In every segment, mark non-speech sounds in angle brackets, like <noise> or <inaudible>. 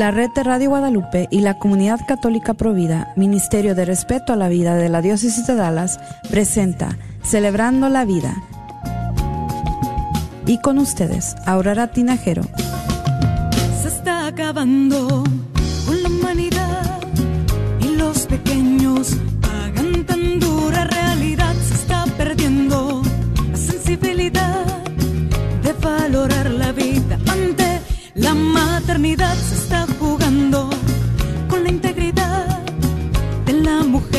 La red de Radio Guadalupe y la Comunidad Católica Provida, Ministerio de Respeto a la Vida de la Diócesis de Dallas, presenta Celebrando la Vida. Y con ustedes, Aurora Tinajero. Se está acabando con la humanidad y los pequeños pagan tan dura realidad. Se está perdiendo la sensibilidad de valorar la vida ante la maternidad. Se está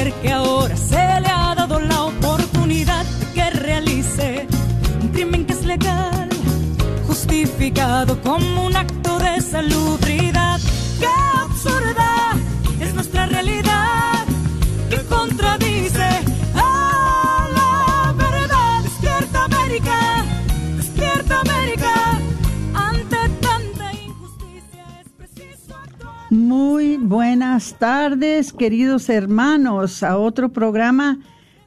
que ahora se le ha dado la oportunidad de que realice un crimen que es legal, justificado como un acto de salubridad. Muy buenas tardes, queridos hermanos, a otro programa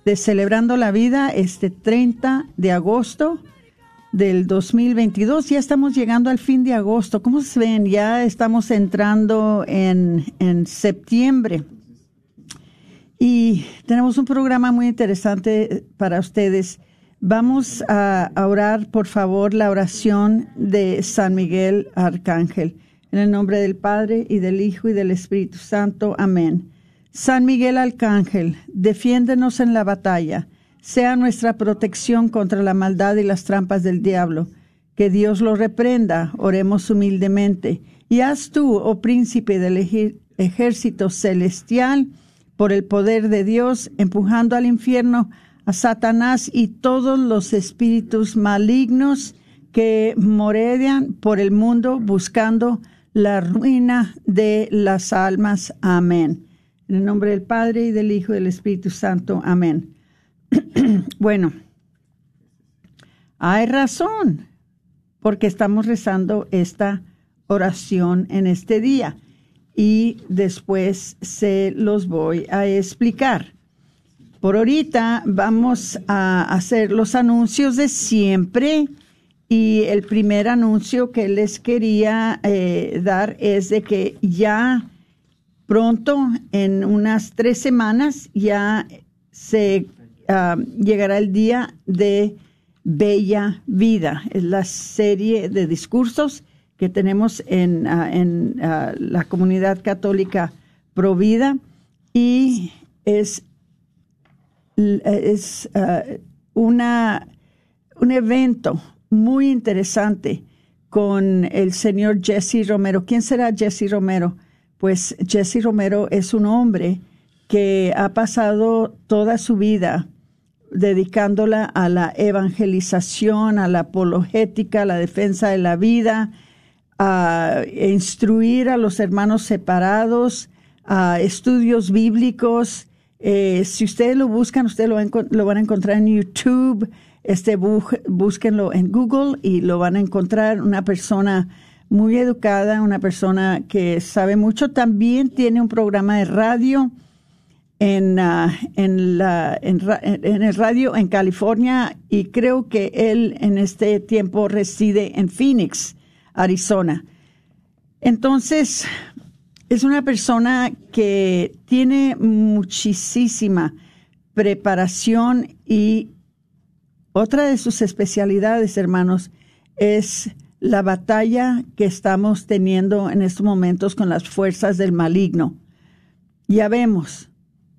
de Celebrando la Vida este 30 de agosto del 2022. Ya estamos llegando al fin de agosto. ¿Cómo se ven? Ya estamos entrando en, en septiembre. Y tenemos un programa muy interesante para ustedes. Vamos a a orar, por favor, la oración de San Miguel Arcángel. En el nombre del Padre y del Hijo y del Espíritu Santo. Amén. San Miguel Arcángel, defiéndenos en la batalla. Sea nuestra protección contra la maldad y las trampas del diablo. Que Dios lo reprenda. Oremos humildemente. Y haz tú, oh príncipe del ejército celestial, por el poder de Dios, empujando al infierno a Satanás y todos los espíritus malignos que moredean por el mundo buscando la ruina de las almas. Amén. En el nombre del Padre y del Hijo y del Espíritu Santo. Amén. <clears throat> bueno, hay razón porque estamos rezando esta oración en este día y después se los voy a explicar. Por ahorita vamos a hacer los anuncios de siempre y el primer anuncio que les quería eh, dar es de que ya pronto, en unas tres semanas, ya se ah, llegará el día de Bella Vida. Es la serie de discursos que tenemos en, ah, ah, la comunidad católica Provida y es es ah, una, un evento muy interesante con el señor Jesse Romero. ¿Quién será Jesse Romero? Pues Jesse Romero es un hombre que ha pasado toda su vida dedicándola a la evangelización, a la apologética, a la defensa de la vida, a instruir a los hermanos separados, a estudios bíblicos. Eh, si ustedes lo buscan, ustedes lo, lo van a encontrar en YouTube. Este, bu- búsquenlo en Google y lo van a encontrar. Una persona muy educada, una persona que sabe mucho. También tiene un programa de radio en, ah, en, la, en, el radio en California y creo que él en este tiempo reside en Phoenix, Arizona. Entonces, es una persona que tiene muchísima preparación y otra de sus especialidades, hermanos, es la batalla que estamos teniendo en estos momentos con las fuerzas del maligno. Ya vemos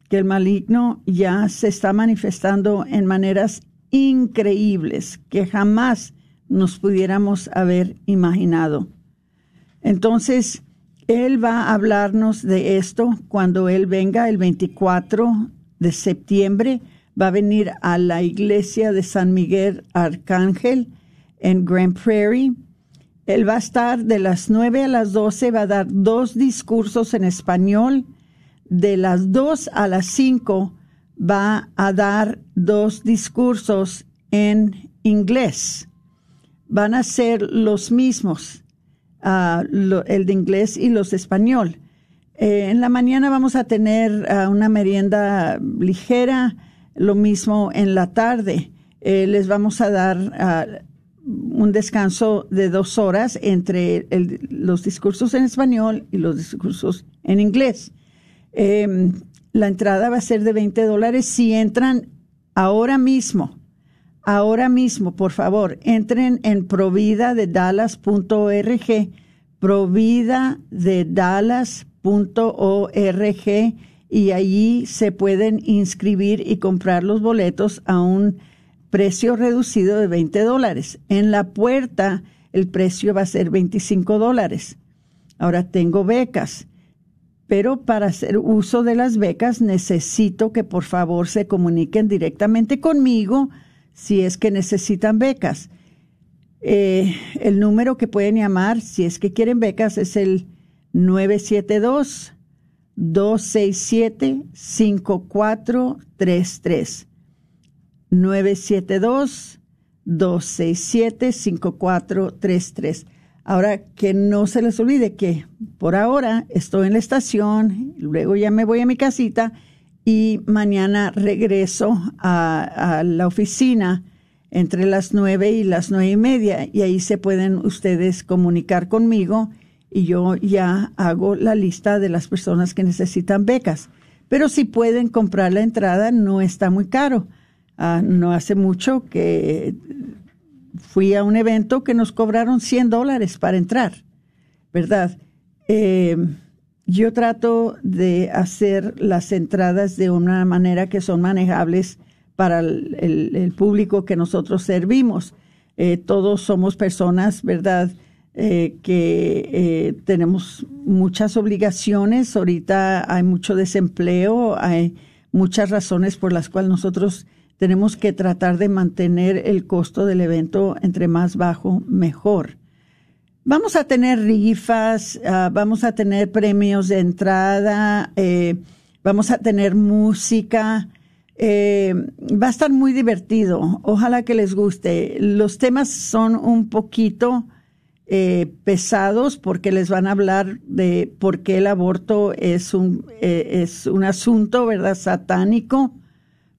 que el maligno ya se está manifestando en maneras increíbles que jamás nos pudiéramos haber imaginado. Entonces, él va a hablarnos de esto cuando él venga el 24 de septiembre. Va a venir a la iglesia de San Miguel Arcángel en Grand Prairie. Él va a estar de las 9 a las 12, va a dar dos discursos en español. De las 2 a las 5 va a dar dos discursos en inglés. Van a ser los mismos, ah, el de inglés y los de español. Eh, en la mañana vamos a tener ah, una merienda ligera, lo mismo en la tarde. Eh, les vamos a dar ah, un descanso de dos horas entre los discursos en español y los discursos en inglés. Em, la entrada va a ser de 20 dólares si entran ahora mismo. Ahora mismo, por favor, entren en provida de y allí se pueden inscribir y comprar los boletos a un precio reducido de 20 dólares. En la puerta el precio va a ser 25 dólares. Ahora tengo becas, pero para hacer uso de las becas necesito que por favor se comuniquen directamente conmigo si es que necesitan becas. Eh, el número que pueden llamar si es que quieren becas es el 972 267 5433. 972-267-5433. Ahora, que no se les olvide que por ahora estoy en la estación, luego ya me voy a mi casita y mañana regreso a, la oficina entre las nueve y las nueve y media y ahí se pueden ustedes comunicar conmigo y yo ya hago la lista de las personas que necesitan becas. Pero si pueden comprar la entrada, no está muy caro. Ah, no hace mucho que fui a un evento que nos cobraron 100 dólares para entrar, ¿verdad? Eh, yo trato de hacer las entradas de una manera que son manejables para el, público que nosotros servimos. Eh, todos somos personas, ¿verdad? Eh, que tenemos muchas obligaciones. Ahorita hay mucho desempleo, hay muchas razones por las cuales nosotros tenemos que tratar de mantener el costo del evento entre más bajo, mejor. Vamos a tener rifas, ah, vamos a tener premios de entrada, eh, vamos a tener música. Eh, va a estar muy divertido. Ojalá que les guste. Los temas son un poquito eh, pesados porque les van a hablar de por qué el aborto es un, es un asunto, ¿verdad? Satánico,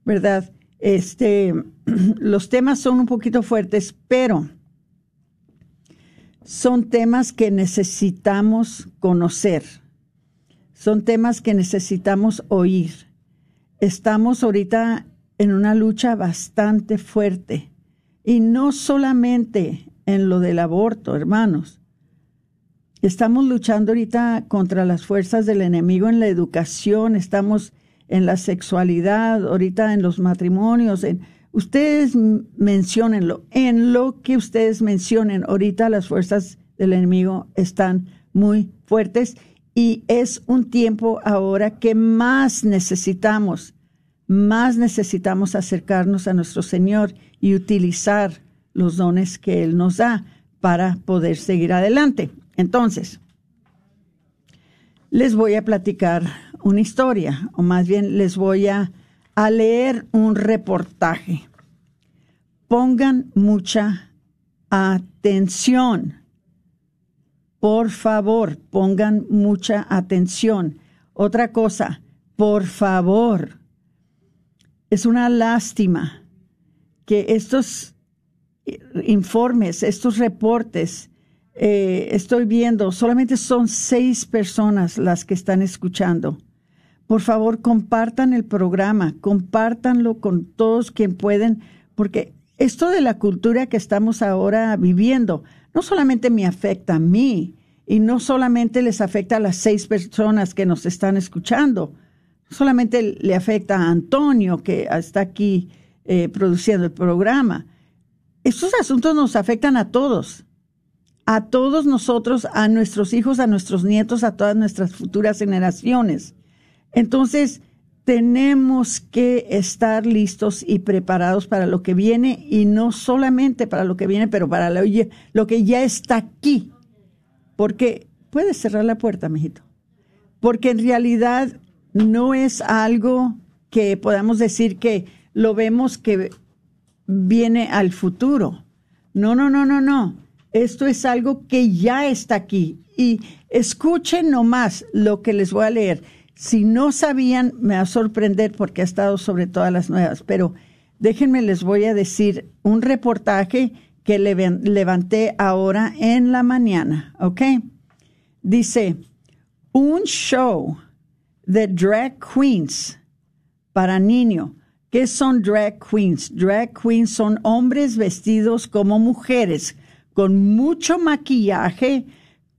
¿verdad? Este, <clears throat> los temas son un poquito fuertes, pero son temas que necesitamos conocer. Son temas que necesitamos oír. Estamos ahorita en una lucha bastante fuerte. Y no solamente en lo del aborto, hermanos. Estamos luchando ahorita contra las fuerzas del enemigo en la educación, estamos en la sexualidad, ahorita en los matrimonios, en, ustedes menciónenlo, en lo que ustedes mencionen, ahorita las fuerzas del enemigo están muy fuertes y es un tiempo ahora que más necesitamos, más necesitamos acercarnos a nuestro Señor y utilizar los dones que Él nos da para poder seguir adelante. Entonces, les voy a platicar una historia, o más bien les voy a, leer un reportaje. Pongan mucha atención. Por favor, pongan mucha atención. Otra cosa, por favor. Es una lástima que estos informes, estos reportes, eh, estoy viendo, solamente son seis personas las que están escuchando por favor compartan el programa, compártanlo con todos quien pueden, porque esto de la cultura que estamos ahora viviendo no solamente me afecta a mí y no solamente les afecta a las seis personas que nos están escuchando, solamente le afecta a Antonio que está aquí eh, produciendo el programa. Estos asuntos nos afectan a todos, a todos nosotros, a nuestros hijos, a nuestros nietos, a todas nuestras futuras generaciones. Entonces, tenemos que estar listos y preparados para lo que viene y no solamente para lo que viene, pero para lo, que ya está aquí. Porque puedes cerrar la puerta, mijito. Porque en realidad no es algo que podamos decir que lo vemos que viene al futuro. No, no, no, no, no. Esto es algo que ya está aquí. Y escuchen nomás lo que les voy a leer. Si no sabían, me va a sorprender porque ha estado sobre todas las nuevas, pero déjenme les voy a decir un reportaje que levanté ahora en la mañana, ¿ok? Dice, un show de drag queens para niño. ¿Qué son drag queens? Drag queens son hombres vestidos como mujeres, con mucho maquillaje,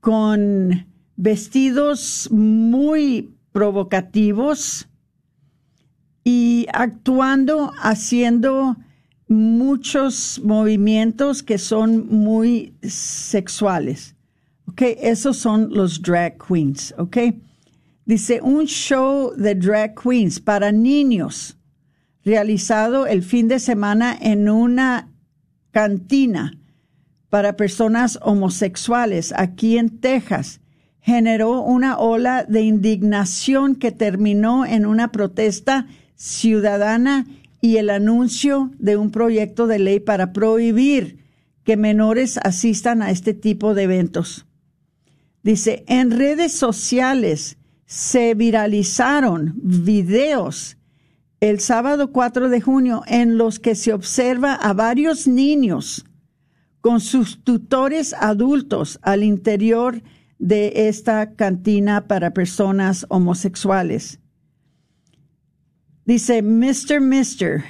con vestidos muy provocativos y actuando, haciendo muchos movimientos que son muy sexuales. ¿Ok? Esos son los drag queens. ¿Ok? Dice, un show de drag queens para niños realizado el fin de semana en una cantina para personas homosexuales aquí en Texas generó una ola de indignación que terminó en una protesta ciudadana y el anuncio de un proyecto de ley para prohibir que menores asistan a este tipo de eventos. Dice, en redes sociales se viralizaron videos el sábado 4 de junio en los que se observa a varios niños con sus tutores adultos al interior de esta cantina para personas homosexuales. Dice Mr. Mister,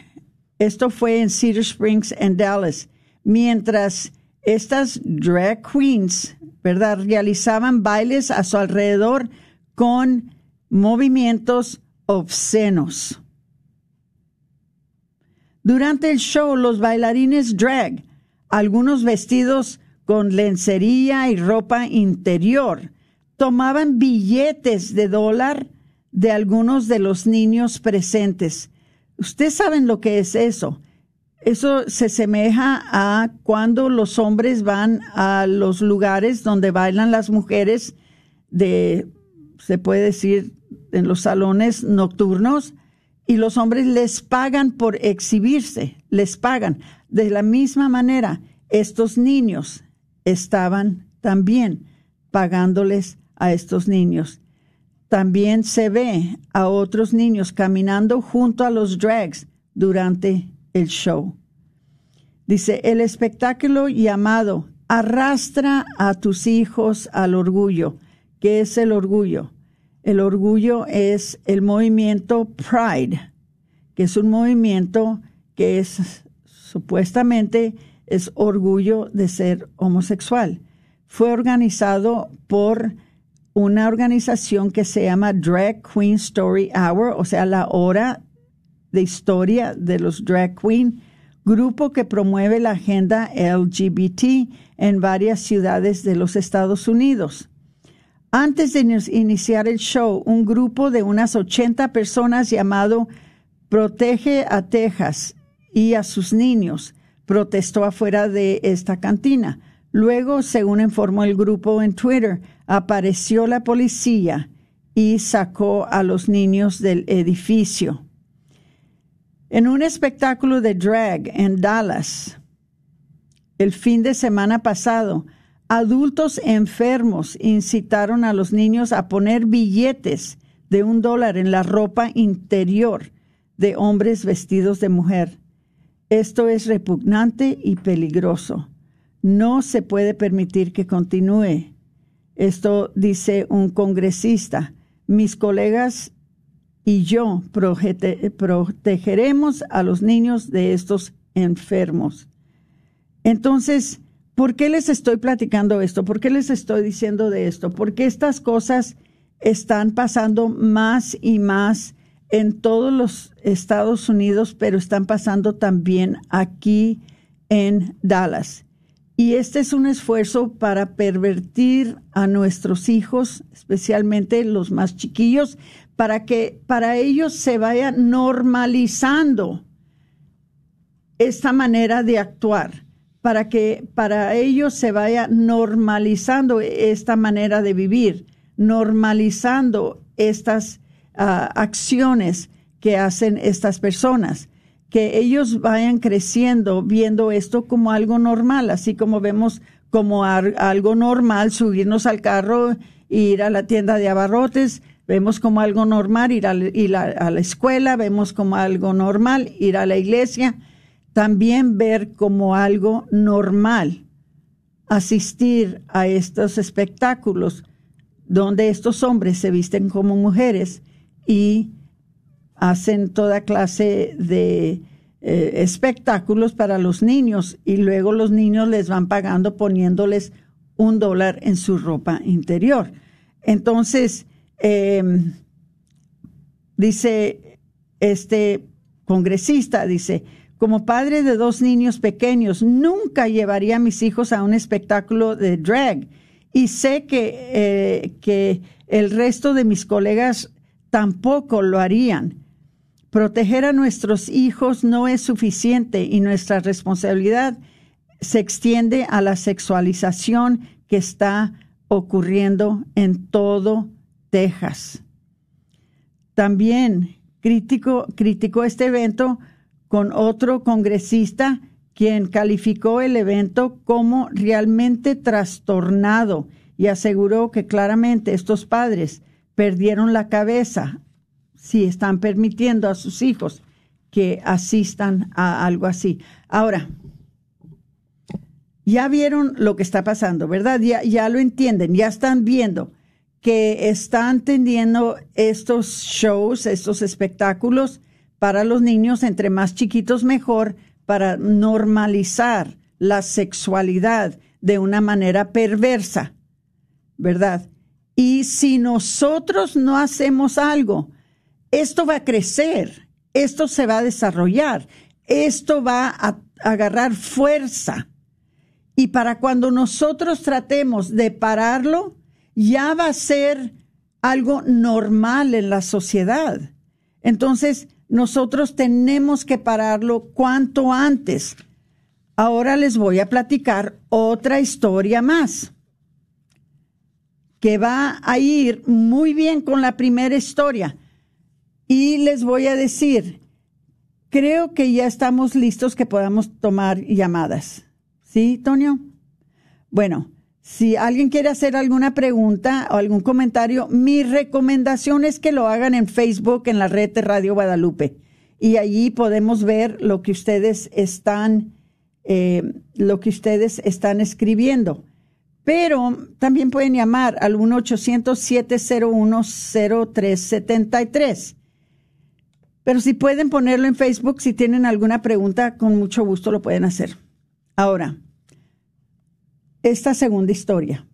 esto fue en Cedar Springs, en Dallas, mientras estas drag queens, ¿verdad?, realizaban bailes a su alrededor con movimientos obscenos. Durante el show, los bailarines drag, algunos vestidos con lencería y ropa interior. Tomaban billetes de dólar de algunos de los niños presentes. Ustedes saben lo que es eso. Eso se semeja a cuando los hombres van a los lugares donde bailan las mujeres de, se puede decir, en los salones nocturnos, y los hombres les pagan por exhibirse, les pagan. De la misma manera, estos niños estaban también pagándoles a estos niños. También se ve a otros niños caminando junto a los drags durante el show. Dice, el espectáculo llamado Arrastra a tus hijos al orgullo. ¿Qué es el orgullo? El orgullo es el movimiento Pride, que es un movimiento que es supuestamente es orgullo de ser homosexual. Fue organizado por una organización que se llama Drag Queen Story Hour, o sea, la hora de historia de los drag queen, grupo que promueve la agenda LGBT en varias ciudades de los Estados Unidos. Antes de iniciar el show, un grupo de unas 80 personas llamado Protege a Texas y a sus niños protestó afuera de esta cantina. Luego, según informó el grupo en Twitter, apareció la policía y sacó a los niños del edificio. En un espectáculo de drag en Dallas, el fin de semana pasado, adultos enfermos incitaron a los niños a poner billetes de un dólar en la ropa interior de hombres vestidos de mujer. Esto es repugnante y peligroso. No se puede permitir que continúe. Esto dice un congresista. Mis colegas y yo protegeremos a los niños de estos enfermos. Entonces, ¿por qué les estoy platicando esto? ¿Por qué les estoy diciendo de esto? Porque estas cosas están pasando más y más en todos los Estados Unidos, pero están pasando también aquí en Dallas. Y este es un esfuerzo para pervertir a nuestros hijos, especialmente los más chiquillos, para que para ellos se vaya normalizando esta manera de actuar, para que para ellos se vaya normalizando esta manera de vivir, normalizando estas acciones que hacen estas personas. que ellos vayan creciendo viendo esto como algo normal, así como vemos como algo normal subirnos al carro ir a la tienda de abarrotes, vemos como algo normal ir, a, a la escuela, vemos como algo normal ir a la iglesia, también ver como algo normal asistir a estos espectáculos donde estos hombres se visten como mujeres y hacen toda clase de eh, espectáculos para los niños y luego los niños les van pagando poniéndoles un dólar en su ropa interior. Entonces, em, dice este congresista, dice, como padre de dos niños pequeños, nunca llevaría a mis hijos a un espectáculo de drag y sé que, eh, que el resto de mis colegas tampoco lo harían. Proteger a nuestros hijos no es suficiente y nuestra responsabilidad se extiende a la sexualización que está ocurriendo en todo Texas. También criticó, criticó este evento con otro congresista quien calificó el evento como realmente trastornado y aseguró que claramente estos padres perdieron la cabeza si están permitiendo a sus hijos que asistan a algo así. Ahora, ya vieron lo que está pasando, ¿verdad? Ya, lo entienden, ya están viendo que están teniendo estos shows, estos espectáculos para los niños, entre más chiquitos mejor, para normalizar la sexualidad de una manera perversa, ¿verdad? Y si nosotros no hacemos algo, esto va a crecer, esto se va a desarrollar, esto va a agarrar fuerza. Y para cuando nosotros tratemos de pararlo, ya va a ser algo normal en la sociedad. Entonces, nosotros tenemos que pararlo cuanto antes. Ahora les voy a platicar otra historia más que va a ir muy bien con la primera historia. Y les voy a decir, creo que ya estamos listos que podamos tomar llamadas. ¿Sí, Tonio? Bueno, si alguien quiere hacer alguna pregunta o algún comentario, mi recomendación es que lo hagan en Facebook, en la red de Radio Guadalupe. Y allí podemos ver lo que ustedes están, eh, lo que ustedes están escribiendo. Pero también pueden llamar al 1-800-701-0373. Pero si pueden ponerlo en Facebook, si tienen alguna pregunta, con mucho gusto lo pueden hacer. Ahora, esta segunda historia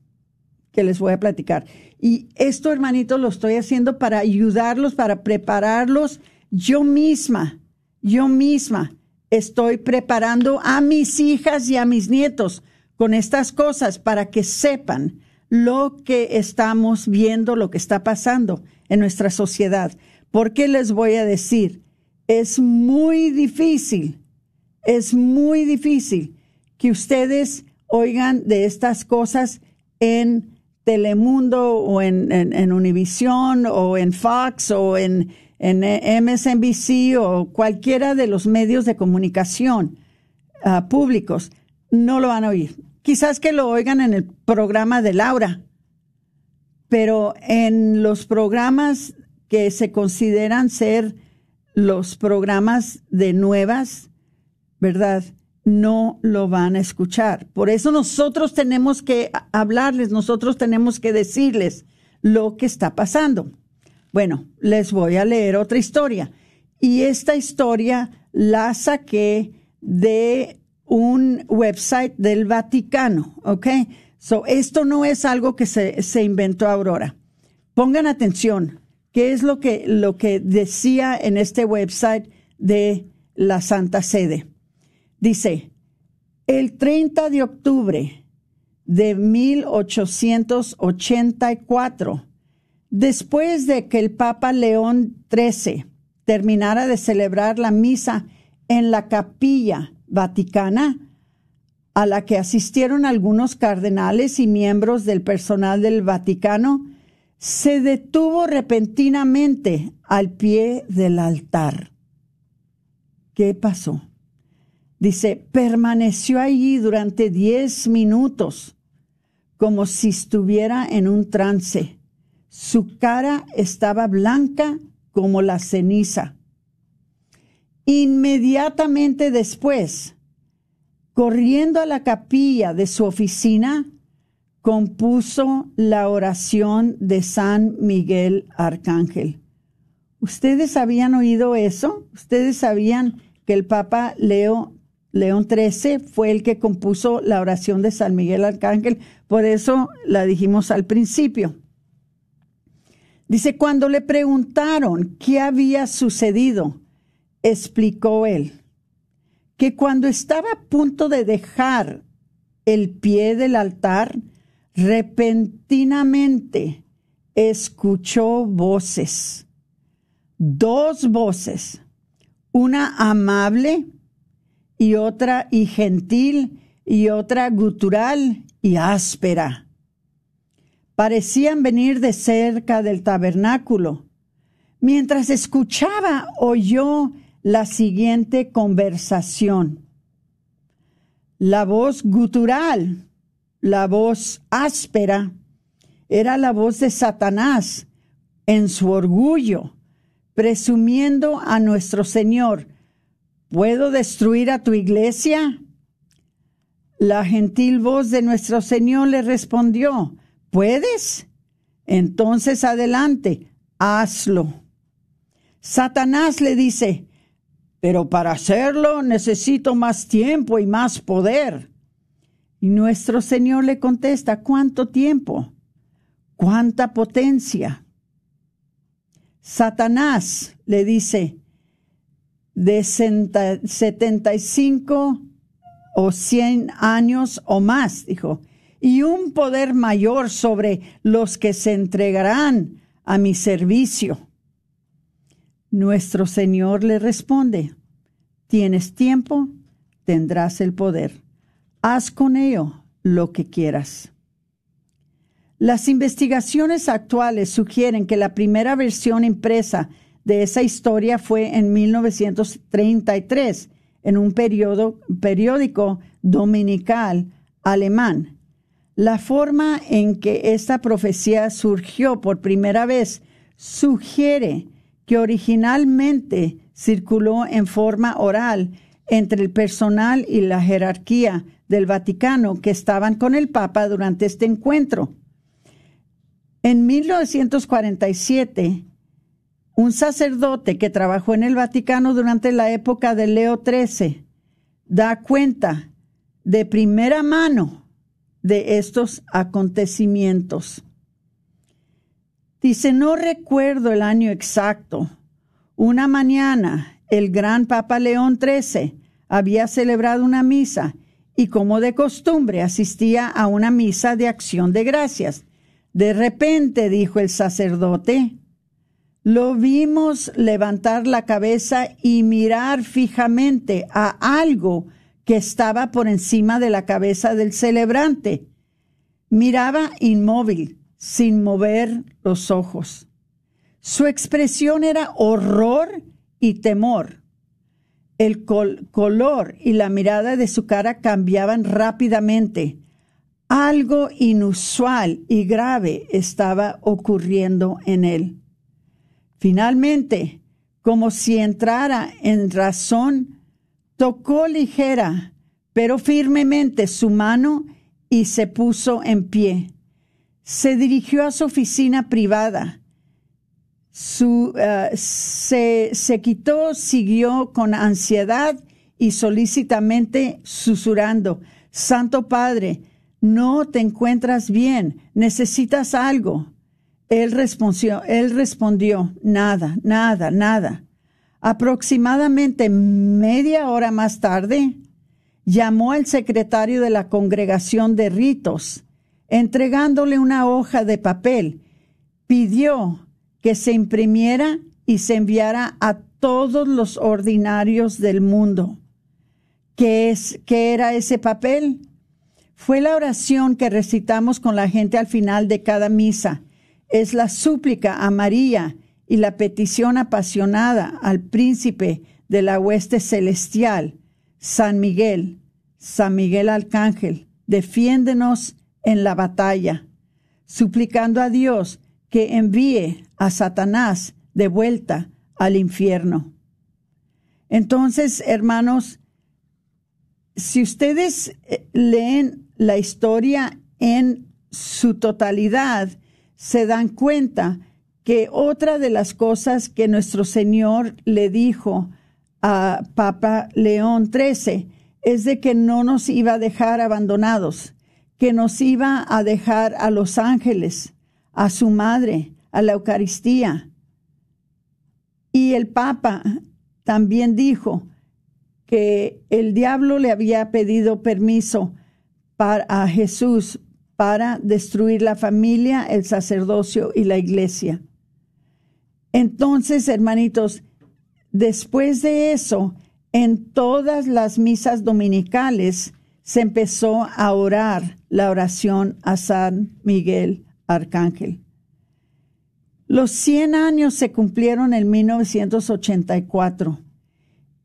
que les voy a platicar. Y esto, hermanitos, lo estoy haciendo para ayudarlos, para prepararlos. Yo misma, yo misma estoy preparando a mis hijas y a mis nietos con estas cosas para que sepan lo que estamos viendo, lo que está pasando en nuestra sociedad. Porque les voy a decir, es muy difícil, es muy difícil que ustedes oigan de estas cosas en Telemundo o en, en, Univision o en Fox o en, en, MSNBC o cualquiera de los medios de comunicación ah, públicos, no lo van a oír. Quizás que lo oigan en el programa de Laura, pero en los programas que se consideran ser los programas de nuevas, ¿verdad? No lo van a escuchar. Por eso nosotros tenemos que hablarles, nosotros tenemos que decirles lo que está pasando. Bueno, les voy a leer otra historia. Y esta historia la saqué de un website del Vaticano, ¿ok? So, esto no es algo que se, se inventó Aurora. Pongan atención, ¿qué es lo que, lo que decía en este website de la Santa Sede? Dice, el 30 de octubre de 1884, después de que el Papa León XIII terminara de celebrar la misa en la capilla vaticana, a la que asistieron algunos cardenales y miembros del personal del Vaticano, se detuvo repentinamente al pie del altar ¿Qué pasó? Dice, permaneció allí durante diez minutos, como si estuviera en un trance. Su cara estaba blanca como la ceniza. Inmediatamente después, corriendo a la capilla de su oficina, compuso la oración de San Miguel Arcángel. ¿Ustedes habían oído eso? ¿Ustedes sabían que el Papa Leo, León XIII fue el que compuso la oración de San Miguel Arcángel? Por eso la dijimos al principio. Dice, cuando le preguntaron qué había sucedido, explicó él que cuando estaba a punto de dejar el pie del altar, repentinamente escuchó voces, dos voces, una amable y otra y gentil y otra gutural y áspera. Parecían venir de cerca del tabernáculo. Mientras escuchaba, oyó la siguiente conversación. La voz gutural la voz áspera era la voz de Satanás en su orgullo, presumiendo a nuestro Señor, ¿puedo destruir a tu iglesia? La gentil voz de nuestro Señor le respondió, ¿puedes? Entonces adelante, hazlo. Satanás le dice, pero para hacerlo necesito más tiempo y más poder. Y nuestro Señor le contesta, ¿cuánto tiempo? ¿Cuánta potencia? Satanás le dice, de 75 o 100 años o más, dijo, y un poder mayor sobre los que se entregarán a mi servicio. Nuestro Señor le responde, tienes tiempo, tendrás el poder haz con ello lo que quieras. Las investigaciones actuales sugieren que la primera versión impresa de esa historia fue en 1933 en un periódico dominical alemán. La forma en que esta profecía surgió por primera vez sugiere que originalmente circuló en forma oral entre el personal y la jerarquía del Vaticano que estaban con el Papa durante este encuentro. En 1947, un sacerdote que trabajó en el Vaticano durante la época de Leo XIII da cuenta de primera mano de estos acontecimientos. Dice, no recuerdo el año exacto. Una mañana, el gran Papa León XIII había celebrado una misa y como de costumbre asistía a una misa de acción de gracias. De repente, dijo el sacerdote, lo vimos levantar la cabeza y mirar fijamente a algo que estaba por encima de la cabeza del celebrante. Miraba inmóvil, sin mover los ojos. Su expresión era horror y temor. El color y la mirada de su cara cambiaban rápidamente. Algo inusual y grave estaba ocurriendo en él. Finalmente, como si entrara en razón, tocó ligera, pero firmemente su mano y se puso en pie. Se dirigió a su oficina privada su, eh, se, se quitó, siguió con ansiedad y solícitamente susurrando, Santo Padre, no te encuentras bien, necesitas algo. Él respondió, él respondió, nada, nada, nada. Aproximadamente media hora más tarde, llamó al secretario de la congregación de ritos, entregándole una hoja de papel. Pidió que se imprimiera y se enviara a todos los ordinarios del mundo. ¿Qué, es, ¿Qué era ese papel? Fue la oración que recitamos con la gente al final de cada misa. Es la súplica a María y la petición apasionada al príncipe de la hueste celestial, San Miguel, San Miguel Arcángel, defiéndenos en la batalla, suplicando a Dios que envíe a Satanás de vuelta al infierno. Entonces, hermanos, si ustedes eh, leen la historia en su totalidad, se dan cuenta que otra de las cosas que nuestro Señor le dijo a Papa León XIII es de que no nos iba a dejar abandonados, que nos iba a dejar a los ángeles, a su madre, a la Eucaristía. Y el Papa también dijo que el diablo le había pedido permiso para, a Jesús para destruir la familia, el sacerdocio y la iglesia. Entonces, hermanitos, después de eso, en todas las misas dominicales se empezó a orar la oración a San Miguel Arcángel. Los 100 años se cumplieron en 1984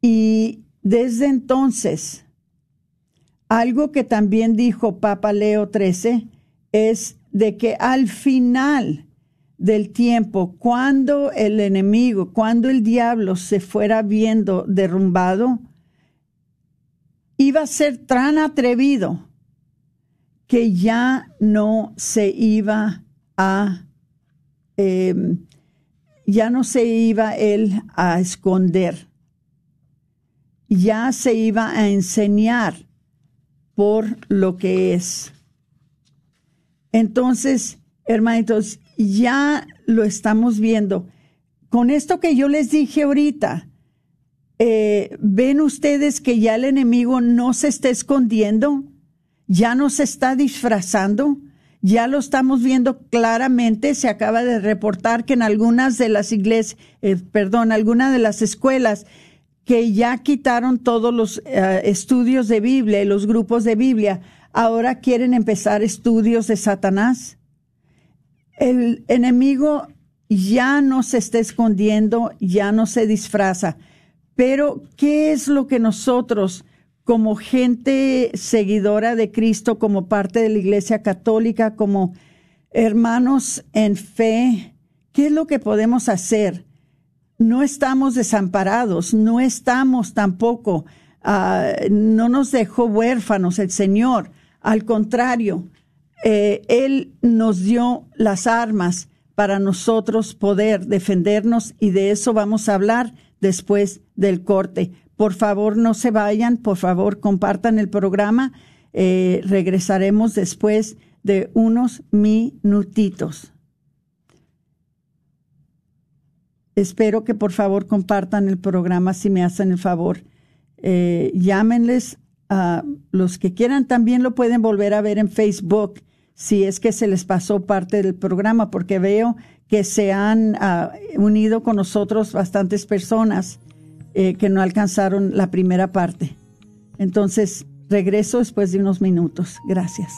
y desde entonces, algo que también dijo Papa Leo XIII es de que al final del tiempo, cuando el enemigo, cuando el diablo se fuera viendo derrumbado, iba a ser tan atrevido que ya no se iba a, em, ya no se iba él a esconder, ya se iba a enseñar por lo que es. Entonces, hermanitos, ya lo estamos viendo. Con esto que yo les dije ahorita, eh, ven ustedes que ya el enemigo no se está escondiendo, ya no se está disfrazando, ya lo estamos viendo claramente. Se acaba de reportar que en algunas de las iglesias, eh, perdón, algunas de las escuelas que ya quitaron todos los eh, estudios de Biblia los grupos de Biblia, ahora quieren empezar estudios de Satanás el enemigo ya no se está escondiendo, ya no se disfraza. Pero, ¿qué es lo que nosotros, como gente seguidora de Cristo, como parte de la Iglesia Católica, como hermanos en fe, qué es lo que podemos hacer? No estamos desamparados, no estamos tampoco, ah, no nos dejó huérfanos el Señor. Al contrario, eh, Él nos dio las armas para nosotros poder defendernos y de eso vamos a hablar después del corte. Por favor, no se vayan, por favor, compartan el programa. Eh, regresaremos después de unos minutitos. Espero que por favor compartan el programa si me hacen el favor. Eh, llámenles a los que quieran, también lo pueden volver a ver en Facebook si es que se les pasó parte del programa, porque veo que se han ah, unido con nosotros bastantes personas eh, que no alcanzaron la primera parte. Entonces, regreso después de unos minutos. Gracias.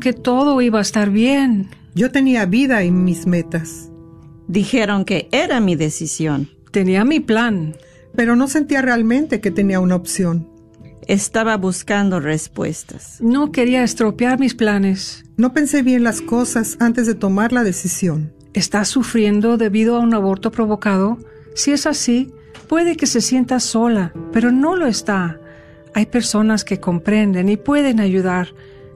Dijeron que todo iba a estar bien. Yo tenía vida y mis metas. Dijeron que era mi decisión. Tenía mi plan. Pero no sentía realmente que tenía una opción. Estaba buscando respuestas. No quería estropear mis planes. No pensé bien las cosas antes de tomar la decisión. ¿Está sufriendo debido a un aborto provocado? Si es así, puede que se sienta sola, pero no lo está. Hay personas que comprenden y pueden ayudar.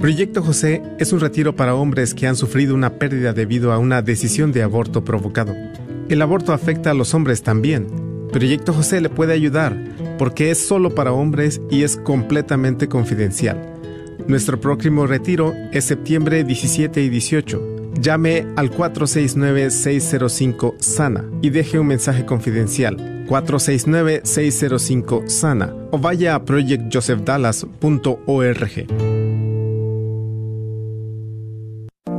Proyecto José es un retiro para hombres que han sufrido una pérdida debido a una decisión de aborto provocado. El aborto afecta a los hombres también. Proyecto José le puede ayudar porque es solo para hombres y es completamente confidencial. Nuestro próximo retiro es septiembre 17 y 18. Llame al 469-605-SANA y deje un mensaje confidencial. 469-605-SANA o vaya a projectjosephdallas.org.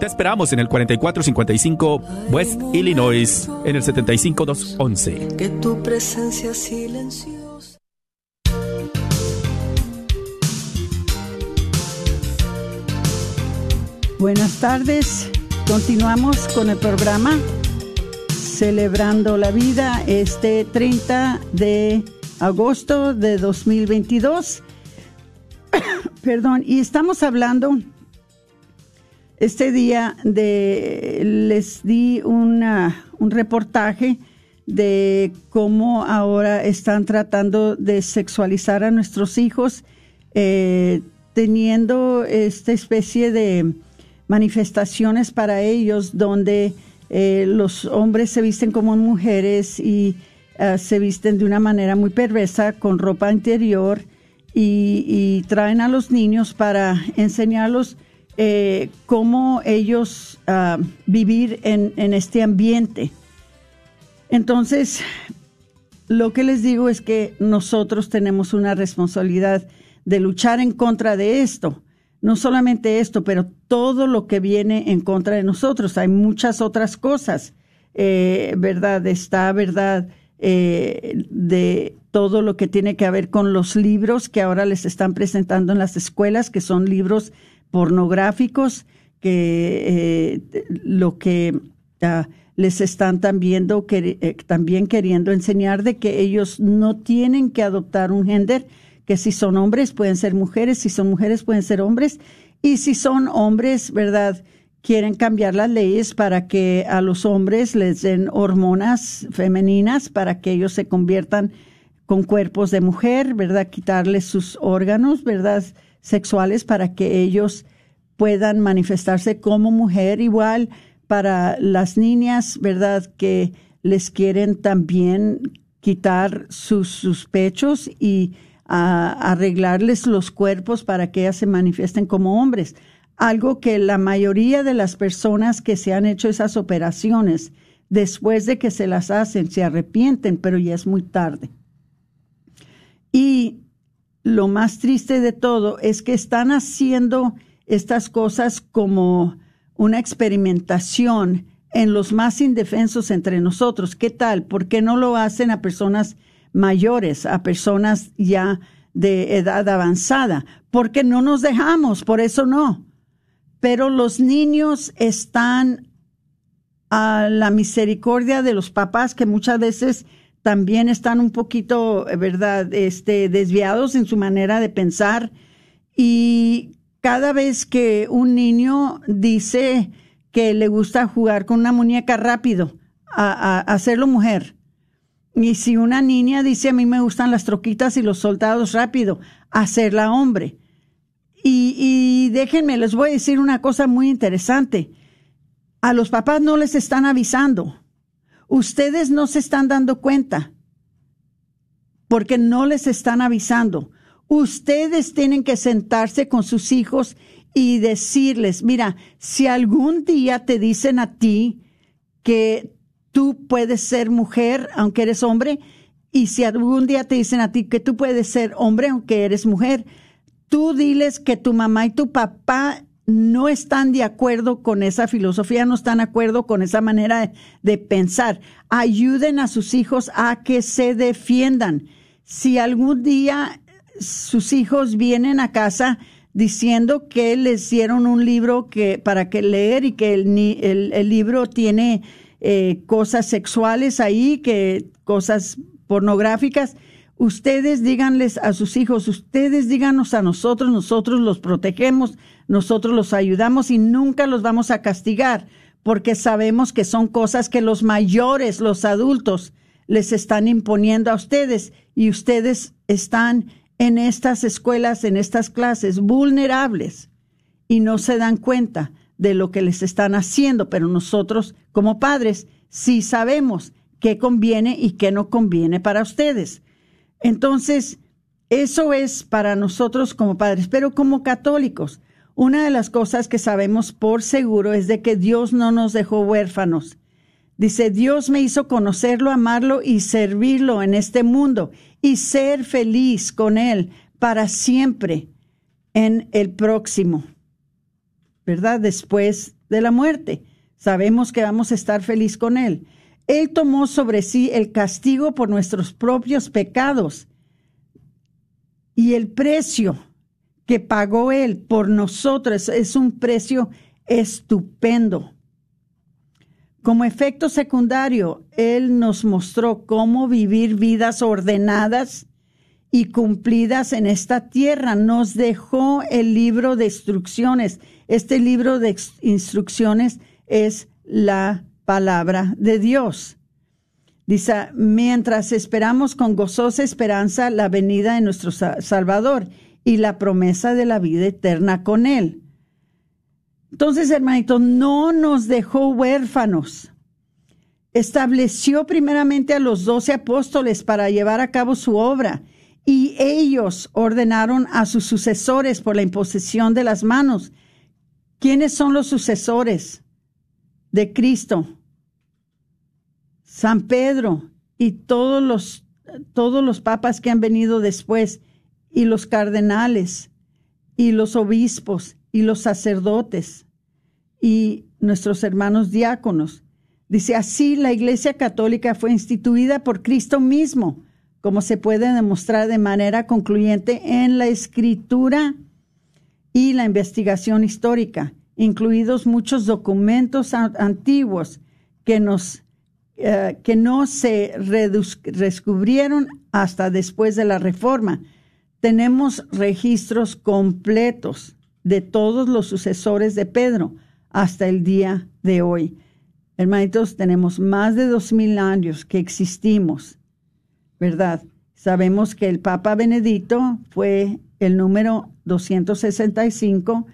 Te esperamos en el 4455 West Illinois, en el 75211. Que tu presencia silenciosa. Buenas tardes. Continuamos con el programa Celebrando la Vida este 30 de agosto de 2022. <coughs> Perdón, y estamos hablando este día les di una, un reportaje de cómo ahora están tratando de sexualizar a nuestros hijos, eh, teniendo esta especie de manifestaciones para ellos donde eh, los hombres se visten como mujeres y uh, se visten de una manera muy perversa con ropa interior y traen a los niños para enseñarlos eh, cómo ellos uh, vivir en, este ambiente. Entonces, lo que les digo es que nosotros tenemos una responsabilidad de luchar en contra de esto. No solamente esto, pero todo lo que viene en contra de nosotros. Hay muchas otras cosas, eh, ¿verdad? Está, ¿verdad? Eh, de todo lo que tiene que ver con los libros que ahora les están presentando en las escuelas, que son libros pornográficos, que eh, lo que uh, les están también, eh, también queriendo enseñar de que ellos no tienen que adoptar un género, que si son hombres pueden ser mujeres, si son mujeres pueden ser hombres, y si son hombres, ¿verdad? Quieren cambiar las leyes para que a los hombres les den hormonas femeninas para que ellos se conviertan con cuerpos de mujer, ¿verdad? Quitarles sus órganos, ¿verdad? Sexuales para que ellos puedan manifestarse como mujer igual para las niñas, ¿verdad? Que les quieren también quitar sus, sus pechos y arreglarles los cuerpos para que ellas se manifiesten como hombres. Algo que la mayoría de las personas que se han hecho esas operaciones, después de que se las hacen, se arrepienten, pero ya es muy tarde. Y lo más triste de todo es que están haciendo estas cosas como una experimentación en los más indefensos entre nosotros. ¿Qué tal? ¿Por qué no lo hacen a personas mayores, a personas ya de edad avanzada? Porque no nos dejamos, por eso no. Pero los niños están a la misericordia de los papás que muchas veces también están un poquito, ¿verdad?, este, desviados en su manera de pensar. Y cada vez que un niño dice que le gusta jugar con una muñeca rápido, a, hacerlo mujer. Y si una niña dice a mí me gustan las troquitas y los soldados rápido, hacerla hombre. Y déjenme, les voy a decir una cosa muy interesante. A los papás no les están avisando Ustedes no se están dando cuenta porque no les están avisando. Ustedes tienen que sentarse con sus hijos y decirles, mira, si algún día te dicen a ti que tú puedes ser mujer aunque eres hombre, y si algún día te dicen a ti que tú puedes ser hombre aunque eres mujer, tú diles que tu mamá y tu papá no están de acuerdo con esa filosofía, no están de acuerdo con esa manera de, pensar. Ayuden a sus hijos a que se defiendan. Si algún día sus hijos vienen a casa diciendo que les dieron un libro que para que leer y que el, el, el libro tiene eh, cosas sexuales ahí, que cosas pornográficas, ustedes díganles a sus hijos, ustedes díganos a nosotros, nosotros los protegemos, nosotros los ayudamos y nunca los vamos a castigar, porque sabemos que son cosas que los mayores, los adultos, les están imponiendo a ustedes y ustedes están en estas escuelas, en estas clases, vulnerables y no se dan cuenta de lo que les están haciendo, pero nosotros como padres sí sabemos qué conviene y qué no conviene para ustedes. Entonces, eso es para nosotros como padres, pero como católicos, una de las cosas que sabemos por seguro es de que Dios no nos dejó huérfanos. Dice, Dios me hizo conocerlo, amarlo y servirlo en este mundo y ser feliz con Él para siempre en el próximo, ¿verdad? Después de la muerte. Sabemos que vamos a estar feliz con Él. Él tomó sobre sí el castigo por nuestros propios pecados y el precio que pagó Él por nosotros es un precio estupendo. Como efecto secundario, Él nos mostró cómo vivir vidas ordenadas y cumplidas en esta tierra. Nos dejó el libro de instrucciones. Este libro de instrucciones es la palabra de Dios. Dice, mientras esperamos con gozosa esperanza la venida de nuestro Salvador y la promesa de la vida eterna con Él. Entonces, hermanito, no nos dejó huérfanos. Estableció primeramente a los doce apóstoles para llevar a cabo su obra y ellos ordenaron a sus sucesores por la imposición de las manos. ¿Quiénes son los sucesores de Cristo? San Pedro y todos los, todos los papas que han venido después, y los cardenales, y los obispos, y los sacerdotes, y nuestros hermanos diáconos. Dice, así la Iglesia Católica fue instituida por Cristo mismo, como se puede demostrar de manera concluyente en la escritura y la investigación histórica, incluidos muchos documentos antiguos que nos eh, que no se descubrieron hasta después de la reforma. Tenemos registros completos de todos los sucesores de Pedro hasta el día de hoy. Hermanitos, tenemos más de dos mil años que existimos, ¿verdad? Sabemos que el Papa Benedicto fue el número 265,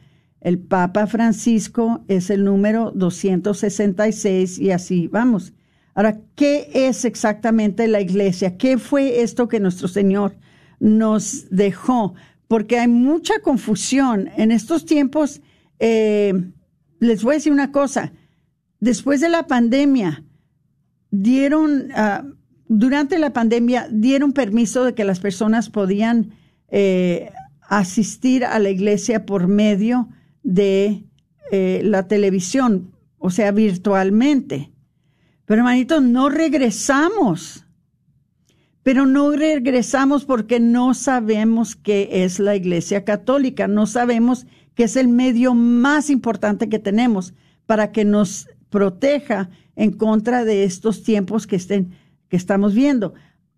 el Papa Francisco es el número 266 y así vamos. Ahora, ¿qué es exactamente la iglesia? ¿Qué fue esto que nuestro Señor nos dejó? Porque hay mucha confusión. En estos tiempos, eh, les voy a decir una cosa. Después de la pandemia, dieron, uh, durante la pandemia, dieron permiso de que las personas podían eh, asistir a la iglesia por medio de eh, la televisión, o sea, virtualmente. Pero hermanitos, no regresamos. Pero no regresamos porque no sabemos qué es la Iglesia Católica, no sabemos que es el medio más importante que tenemos para que nos proteja en contra de estos tiempos que, estén, que estamos viendo.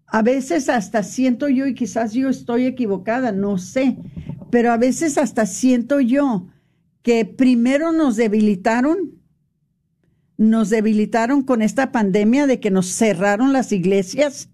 A veces hasta siento yo, y quizás yo estoy equivocada, no sé, pero a veces hasta siento yo que primero nos debilitaron nos debilitaron con esta pandemia de que nos cerraron las iglesias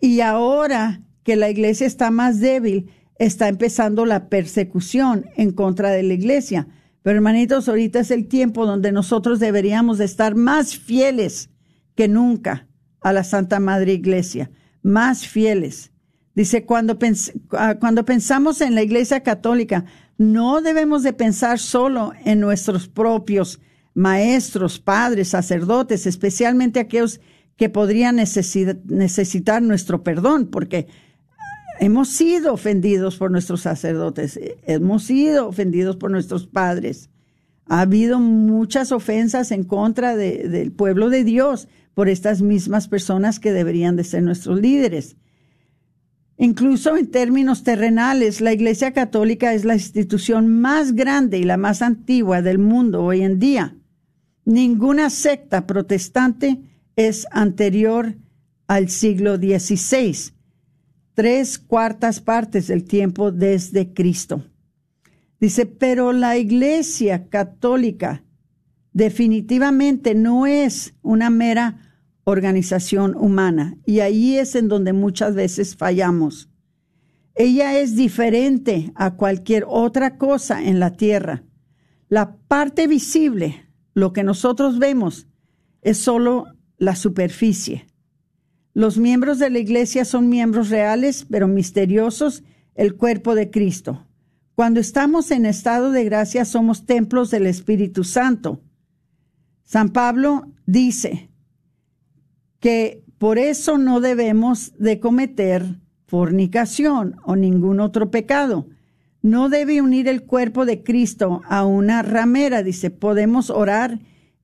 y ahora que la iglesia está más débil, está empezando la persecución en contra de la iglesia. Pero hermanitos, ahorita es el tiempo donde nosotros deberíamos de estar más fieles que nunca a la Santa Madre Iglesia, más fieles. Dice, cuando, ah, cuando pensamos en la Iglesia Católica, no debemos de pensar solo en nuestros propios maestros, padres, sacerdotes, especialmente aquellos que podrían necesitar nuestro perdón, porque hemos sido ofendidos por nuestros sacerdotes, hemos sido ofendidos por nuestros padres. Ha habido muchas ofensas en contra del pueblo de Dios por estas mismas personas que deberían de ser nuestros líderes. Incluso en términos terrenales, la Iglesia Católica es la institución más grande y la más antigua del mundo hoy en día. Ninguna secta protestante es anterior al siglo XVI, tres cuartas partes del tiempo desde Cristo. Dice, pero la Iglesia Católica definitivamente no es una mera organización humana y ahí es en donde muchas veces fallamos. Ella es diferente a cualquier otra cosa en la tierra. La parte visible, lo que nosotros vemos, es solo la superficie. Los miembros de la iglesia son miembros reales, pero misteriosos, el cuerpo de Cristo. Cuando estamos en estado de gracia somos templos del Espíritu Santo. San Pablo dice que por eso no debemos de cometer fornicación o ningún otro pecado. No debe unir el cuerpo de Cristo a una ramera, dice, podemos orar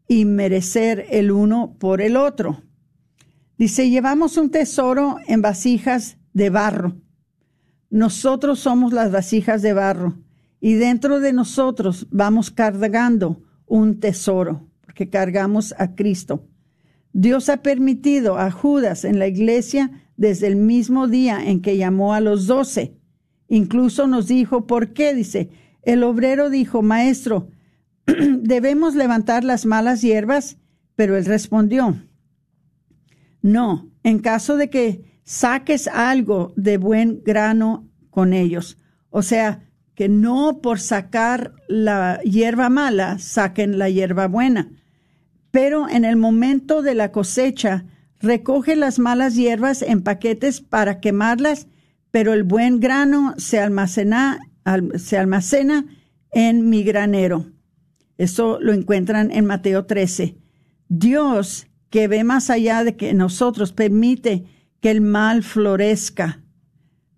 y merecer el uno por el otro. Dice, llevamos un tesoro en vasijas de barro. Nosotros somos las vasijas de barro y dentro de nosotros vamos cargando un tesoro, porque cargamos a Cristo. Dios ha permitido a Judas en la iglesia desde el mismo día en que llamó a los doce. Incluso nos dijo, ¿por qué? Dice, el obrero dijo, Maestro, <clears throat> ¿debemos levantar las malas hierbas? Pero él respondió, no, en caso de que saques algo de buen grano con ellos. O sea, que no por sacar la hierba mala saquen la hierba buena. Pero en el momento de la cosecha, recoge las malas hierbas en paquetes para quemarlas, pero el buen grano se almacena, se almacena en mi granero. Eso lo encuentran en Mateo 13. Dios que ve más allá de que nosotros permite que el mal florezca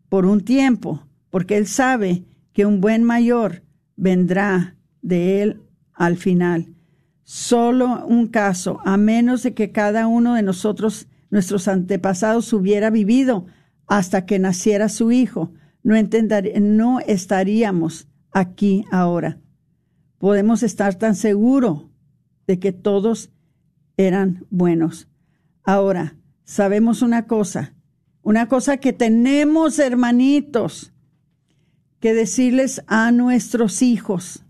por un tiempo, porque Él sabe que un buen mayor vendrá de Él al final. Solo un caso, a menos de que cada uno de nosotros, nuestros antepasados, hubiera vivido hasta que naciera su hijo, no, no estaríamos aquí ahora. Podemos estar tan seguros de que todos eran buenos. Ahora, sabemos una cosa, una cosa que tenemos, hermanitos, que decirles a nuestros hijos,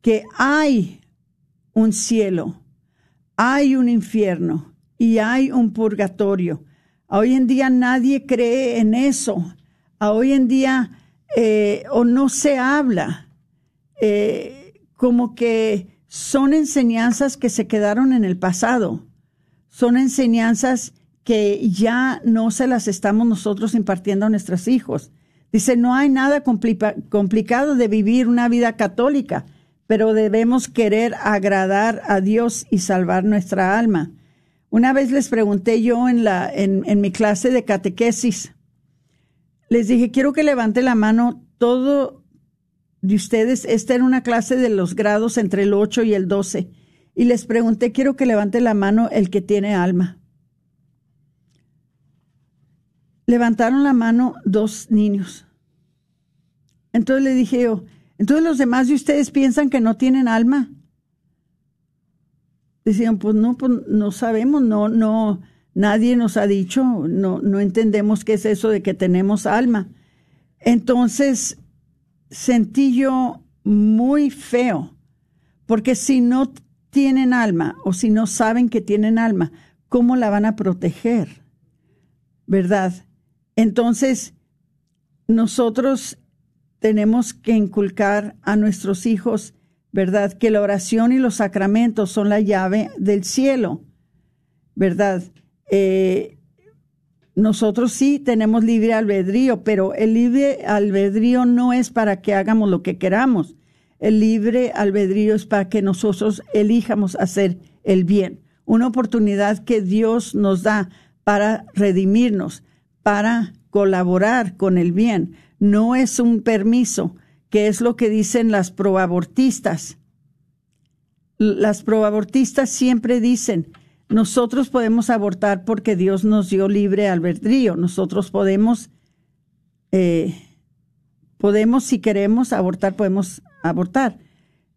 que hay un cielo, hay un infierno y hay un purgatorio. Hoy en día nadie cree en eso. Hoy en día eh, o no se habla eh, como que son enseñanzas que se quedaron en el pasado, son enseñanzas que ya no se las estamos nosotros impartiendo a nuestros hijos. Dice, no hay nada complicado de vivir una vida católica, pero debemos querer agradar a Dios y salvar nuestra alma. Una vez les pregunté yo en, la, en, mi clase de catequesis, les dije, quiero que levante la mano todo de ustedes, esta era una clase de los grados entre el 8 y el 12, y les pregunté, quiero que levante la mano el que tiene alma. Levantaron la mano dos niños. Entonces le dije yo, entonces los demás de ustedes piensan que no tienen alma. Decían, pues no, pues no sabemos, no, no, nadie nos ha dicho, no, no entendemos qué es eso de que tenemos alma. Entonces sentí yo muy feo, porque si no tienen alma o si no saben que tienen alma, ¿cómo la van a proteger? ¿Verdad? Entonces, nosotros tenemos que inculcar a nuestros hijos, ¿verdad? Que la oración y los sacramentos son la llave del cielo, ¿verdad? Eh, nosotros sí tenemos libre albedrío, pero el libre albedrío no es para que hagamos lo que queramos. El libre albedrío es para que nosotros elijamos hacer el bien. Una oportunidad que Dios nos da para redimirnos, para colaborar con el bien. No es un permiso, que es lo que dicen las proabortistas. Las proabortistas siempre dicen, nosotros podemos abortar porque Dios nos dio libre albedrío. Nosotros podemos, eh, podemos, si queremos abortar, podemos abortar.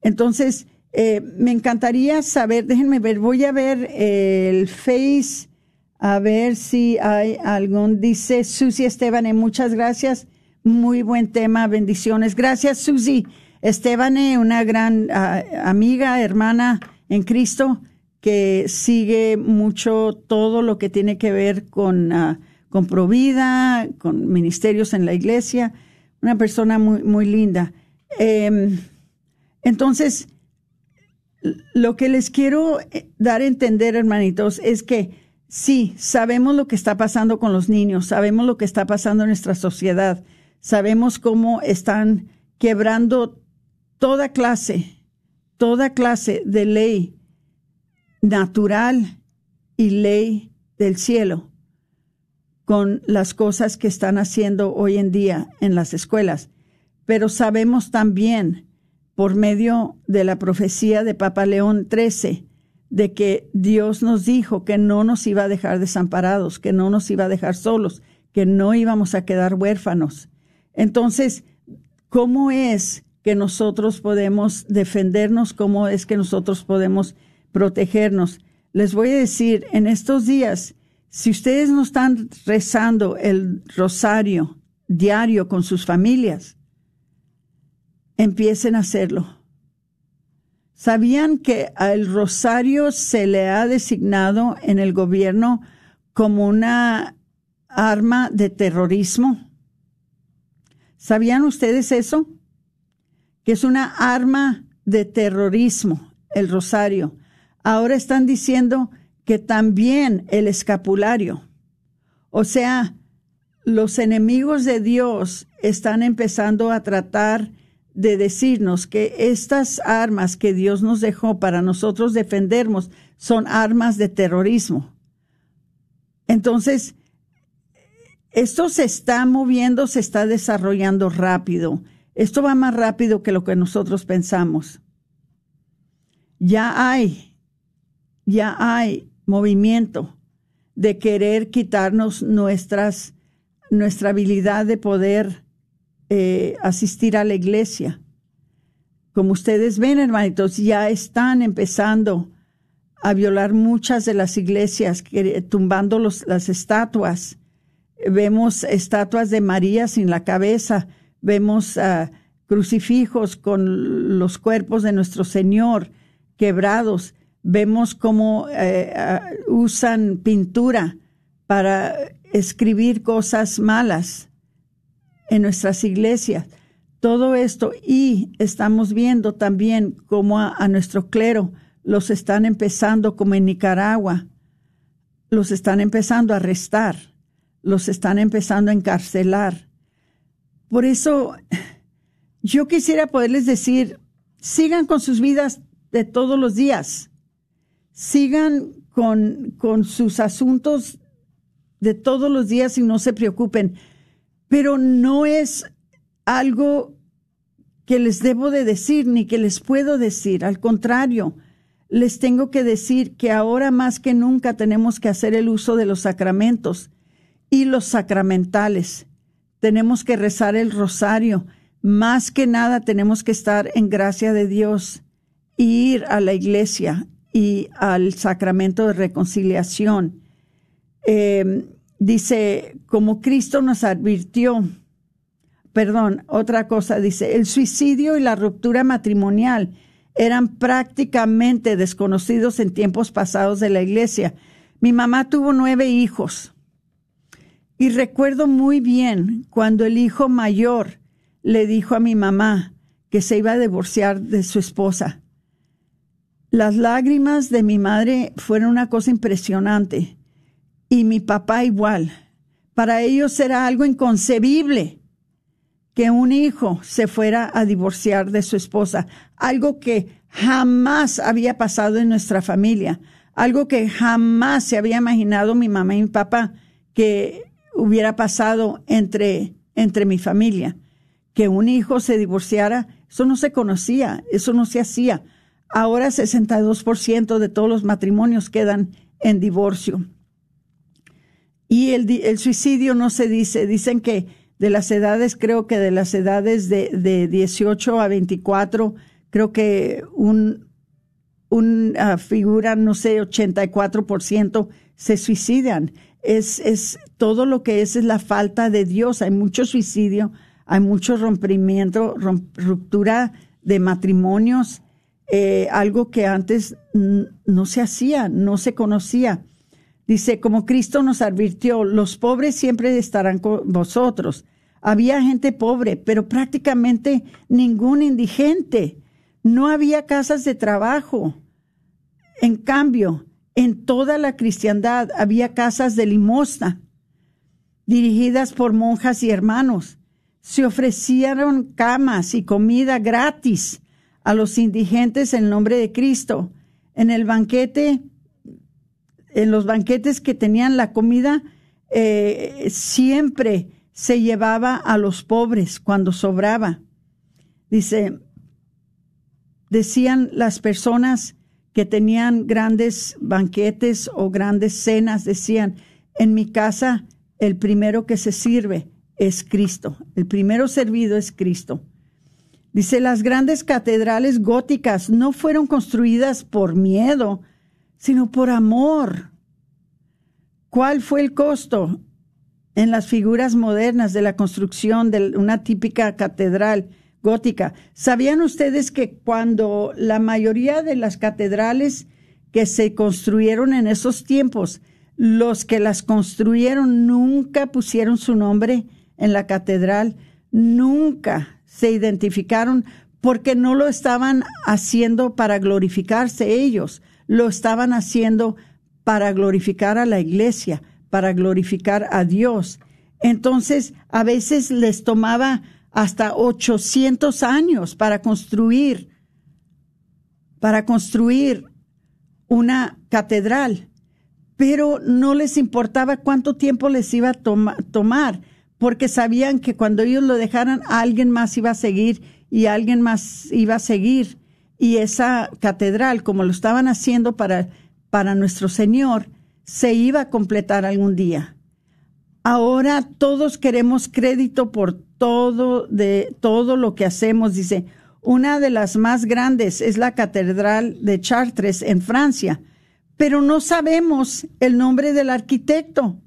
Entonces, eh, me encantaría saber, déjenme ver, voy a ver el Face, a ver si hay algún, dice Susi Esteban, muchas gracias, muy buen tema, bendiciones. Gracias, Susi Esteban, una gran ah, amiga, hermana en Cristo que sigue mucho todo lo que tiene que ver con, uh, con Provida, con ministerios en la iglesia, una persona muy, muy linda. Em, entonces, lo que les quiero eh, dar a entender, hermanitos, es que sí, sabemos lo que está pasando con los niños, sabemos lo que está pasando en nuestra sociedad, sabemos cómo están quebrando toda clase, toda clase de ley natural y ley del cielo con las cosas que están haciendo hoy en día en las escuelas. Pero sabemos también, por medio de la profecía de Papa León XIII, de que Dios nos dijo que no nos iba a dejar desamparados, que no nos iba a dejar solos, que no íbamos a quedar huérfanos. Entonces, ¿cómo es que nosotros podemos defendernos? ¿Cómo es que nosotros podemos protegernos. Les voy a decir, en estos días, si ustedes no están rezando el rosario diario con sus familias, empiecen a hacerlo. ¿Sabían que al rosario se le ha designado en el gobierno como una arma de terrorismo? ¿Sabían ustedes eso? Que es una arma de terrorismo, el rosario ahora están diciendo que también el escapulario. O sea, los enemigos de Dios están empezando a tratar de decirnos que estas armas que Dios nos dejó para nosotros defendernos son armas de terrorismo. Entonces, esto se está moviendo, se está desarrollando rápido. Esto va más rápido que lo que nosotros pensamos. Ya hay ya hay movimiento de querer quitarnos nuestras, nuestra habilidad de poder eh, asistir a la iglesia. Como ustedes ven, hermanitos, ya están empezando a violar muchas de las iglesias, tumbando las estatuas. Vemos estatuas de María sin la cabeza, vemos ah, crucifijos con los cuerpos de nuestro Señor quebrados vemos cómo eh, usan pintura para escribir cosas malas en nuestras iglesias. Todo esto y estamos viendo también cómo a, nuestro clero los están empezando, como en Nicaragua, los están empezando a arrestar, los están empezando a encarcelar. Por eso yo quisiera poderles decir, sigan con sus vidas de todos los días sigan con, con sus asuntos de todos los días y no se preocupen. Pero no es algo que les debo de decir ni que les puedo decir. Al contrario, les tengo que decir que ahora más que nunca tenemos que hacer el uso de los sacramentos y los sacramentales. Tenemos que rezar el rosario. Más que nada tenemos que estar en gracia de Dios ir a la iglesia y al sacramento de reconciliación. Em, dice, como Cristo nos advirtió, perdón, otra cosa, dice, el suicidio y la ruptura matrimonial eran prácticamente desconocidos en tiempos pasados de la iglesia. Mi mamá tuvo nueve hijos y recuerdo muy bien cuando el hijo mayor le dijo a mi mamá que se iba a divorciar de su esposa. Las lágrimas de mi madre fueron una cosa impresionante y mi papá igual. Para ellos era algo inconcebible que un hijo se fuera a divorciar de su esposa, algo que jamás había pasado en nuestra familia, algo que jamás se había imaginado mi mamá y mi papá que hubiera pasado entre, entre mi familia. Que un hijo se divorciara, eso no se conocía, eso no se hacía. Ahora 62% de todos los matrimonios quedan en divorcio. Y el, el, suicidio no se dice, dicen que de las edades, creo que de las edades de, de 18 a 24, creo que un, una ah, figura, no sé, 84% se suicidan. Es, es todo lo que es es la falta de Dios. Hay mucho suicidio, hay mucho rompimiento, ruptura de matrimonios, eh, algo que antes no se hacía, no se conocía. Dice, como Cristo nos advirtió, los pobres siempre estarán con vosotros. Había gente pobre, pero prácticamente ningún indigente. No había casas de trabajo. En cambio, en toda la cristiandad había casas de limosna, dirigidas por monjas y hermanos. Se ofrecieron camas y comida gratis a los indigentes en nombre de Cristo. En el banquete, en los banquetes que tenían la comida, eh, siempre se llevaba a los pobres cuando sobraba. Dice, decían las personas que tenían grandes banquetes o grandes cenas, decían, en mi casa el primero que se sirve es Cristo, el primero servido es Cristo. Dice, las grandes catedrales góticas no fueron construidas por miedo, sino por amor. ¿Cuál fue el costo en las figuras modernas de la construcción de una típica catedral gótica? ¿Sabían ustedes que cuando la mayoría de las catedrales que se construyeron en esos tiempos, los que las construyeron nunca pusieron su nombre en la catedral, nunca se identificaron porque no lo estaban haciendo para glorificarse ellos, lo estaban haciendo para glorificar a la iglesia, para glorificar a Dios. Entonces, a veces les tomaba hasta 800 años para construir, para construir una catedral, pero no les importaba cuánto tiempo les iba a tomar porque sabían que cuando ellos lo dejaran, alguien más iba a seguir y alguien más iba a seguir. Y esa catedral, como lo estaban haciendo para, para nuestro Señor, se iba a completar algún día. Ahora todos queremos crédito por todo de todo lo que hacemos, dice. Una de las más grandes es la Catedral de Chartres en Francia, pero no sabemos el nombre del arquitecto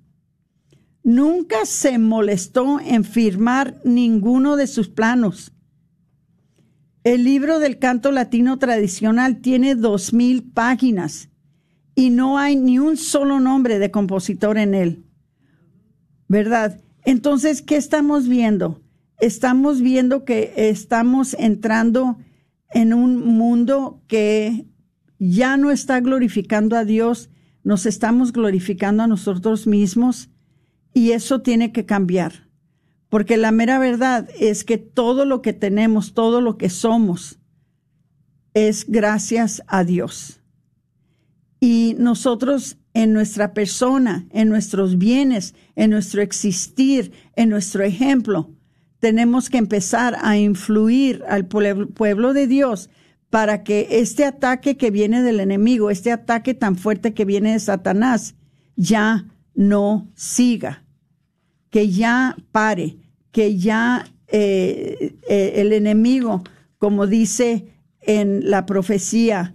nunca se molestó en firmar ninguno de sus planos. El libro del canto latino tradicional tiene dos mil páginas y no hay ni un solo nombre de compositor en él. ¿Verdad? Entonces, ¿qué estamos viendo? Estamos viendo que estamos entrando en un mundo que ya no está glorificando a Dios, nos estamos glorificando a nosotros mismos y eso tiene que cambiar, porque la mera verdad es que todo lo que tenemos, todo lo que somos, es gracias a Dios. Y nosotros en nuestra persona, en nuestros bienes, en nuestro existir, en nuestro ejemplo, tenemos que empezar a influir al pueblo de Dios para que este ataque que viene del enemigo, este ataque tan fuerte que viene de Satanás, ya no siga, que ya pare, que ya eh, eh, el enemigo, como dice en la profecía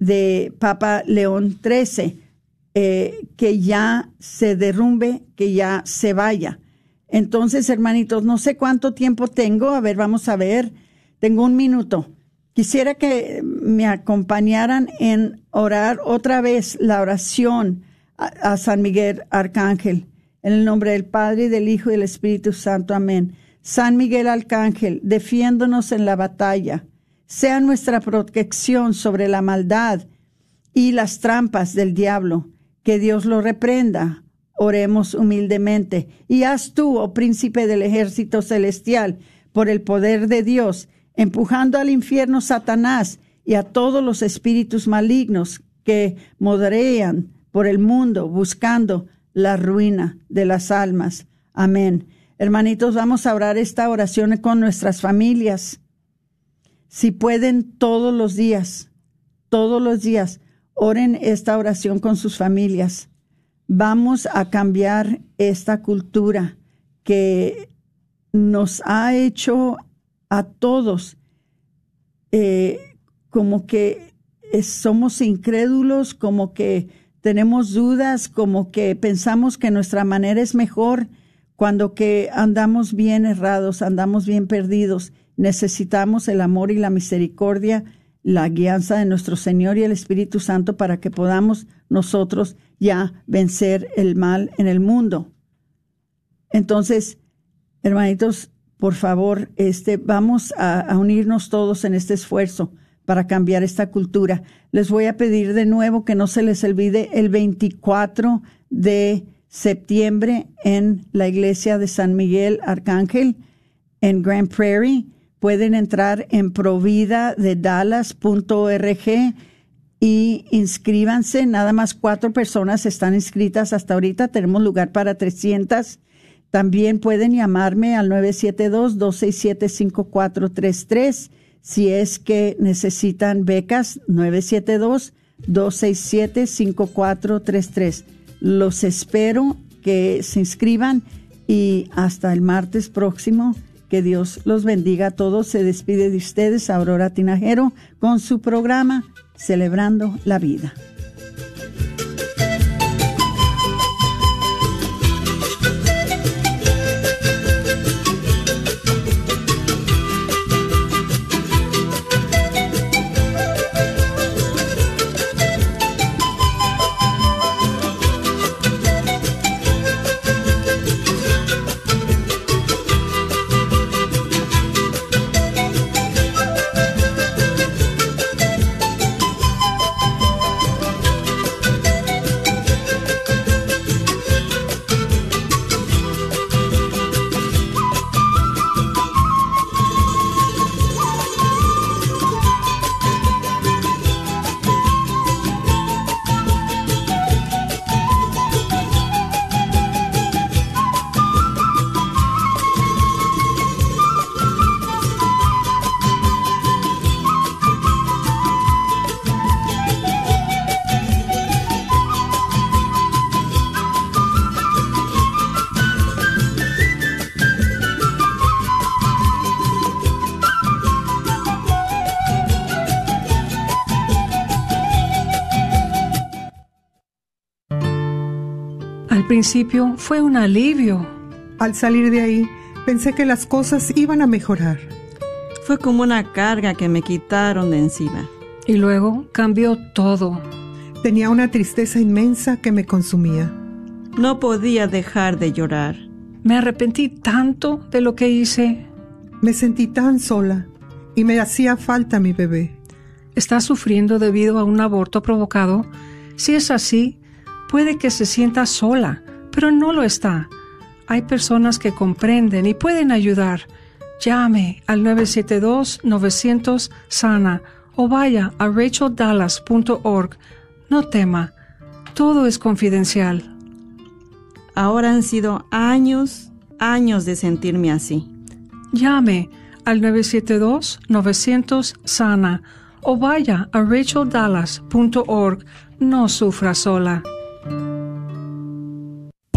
de Papa León XIII, eh, que ya se derrumbe, que ya se vaya. Entonces, hermanitos, no sé cuánto tiempo tengo. A ver, vamos a ver. Tengo un minuto. Quisiera que me acompañaran en orar otra vez la oración a, San Miguel Arcángel. En el nombre del Padre, y del Hijo y del Espíritu Santo. Amén. San Miguel Arcángel, defiéndonos en la batalla. Sea nuestra protección sobre la maldad y las trampas del diablo. Que Dios lo reprenda. Oremos humildemente. Y haz tú, oh príncipe del ejército celestial, por el poder de Dios, empujando al infierno Satanás y a todos los espíritus malignos que moderean por el mundo buscando la ruina de las almas. Amén. Hermanitos, vamos a orar esta oración con nuestras familias. Si pueden todos los días, todos los días, oren esta oración con sus familias. Vamos a cambiar esta cultura que nos ha hecho a todos eh, como que somos incrédulos, como que tenemos dudas, como que pensamos que nuestra manera es mejor, cuando que andamos bien errados, andamos bien perdidos. Necesitamos el amor y la misericordia, la guianza de nuestro Señor y el Espíritu Santo para que podamos nosotros ya vencer el mal en el mundo. Entonces, hermanitos, por favor, este, vamos a, unirnos todos en este esfuerzo para cambiar esta cultura. Les voy a pedir de nuevo que no se les olvide el 24 de septiembre en la iglesia de San Miguel Arcángel en Grand Prairie. Pueden entrar en providadedallas.org y inscríbanse. Nada más cuatro personas están inscritas hasta ahorita. Tenemos lugar para 300. También pueden llamarme al 972-267-5433 si es que necesitan becas. 972-267-5433. Los espero que se inscriban y hasta el martes próximo. Que Dios los bendiga a todos. Se despide de ustedes Aurora Tinajero con su programa Celebrando la Vida. Principio fue un alivio. Al salir de ahí, pensé que las cosas iban a mejorar. Fue como una carga que me quitaron de encima. Y luego cambió todo. Tenía una tristeza inmensa que me consumía. No podía dejar de llorar. Me arrepentí tanto de lo que hice. Me sentí tan sola y me hacía falta mi bebé. ¿Está sufriendo debido a un aborto provocado? Si es así, Puede que se sienta sola, pero no lo está. Hay personas que comprenden y pueden ayudar. Llame al 972-900-SANA o vaya a racheldallas.org. No tema, todo es confidencial. Ahora han sido años, años de sentirme así. Llame al 972-900-SANA o vaya a racheldallas.org. No sufra sola.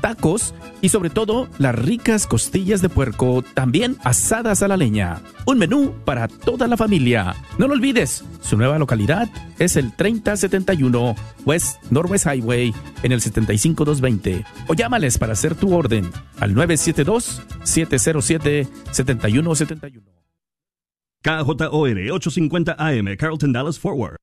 tacos y sobre todo las ricas costillas de puerco, también asadas a la leña. Un menú para toda la familia. No lo olvides, su nueva localidad es el 3071 West Northwest Highway en el 75220 o llámales para hacer tu orden al 972-707-7171. KJOR 850 AM, Carlton Dallas Forward.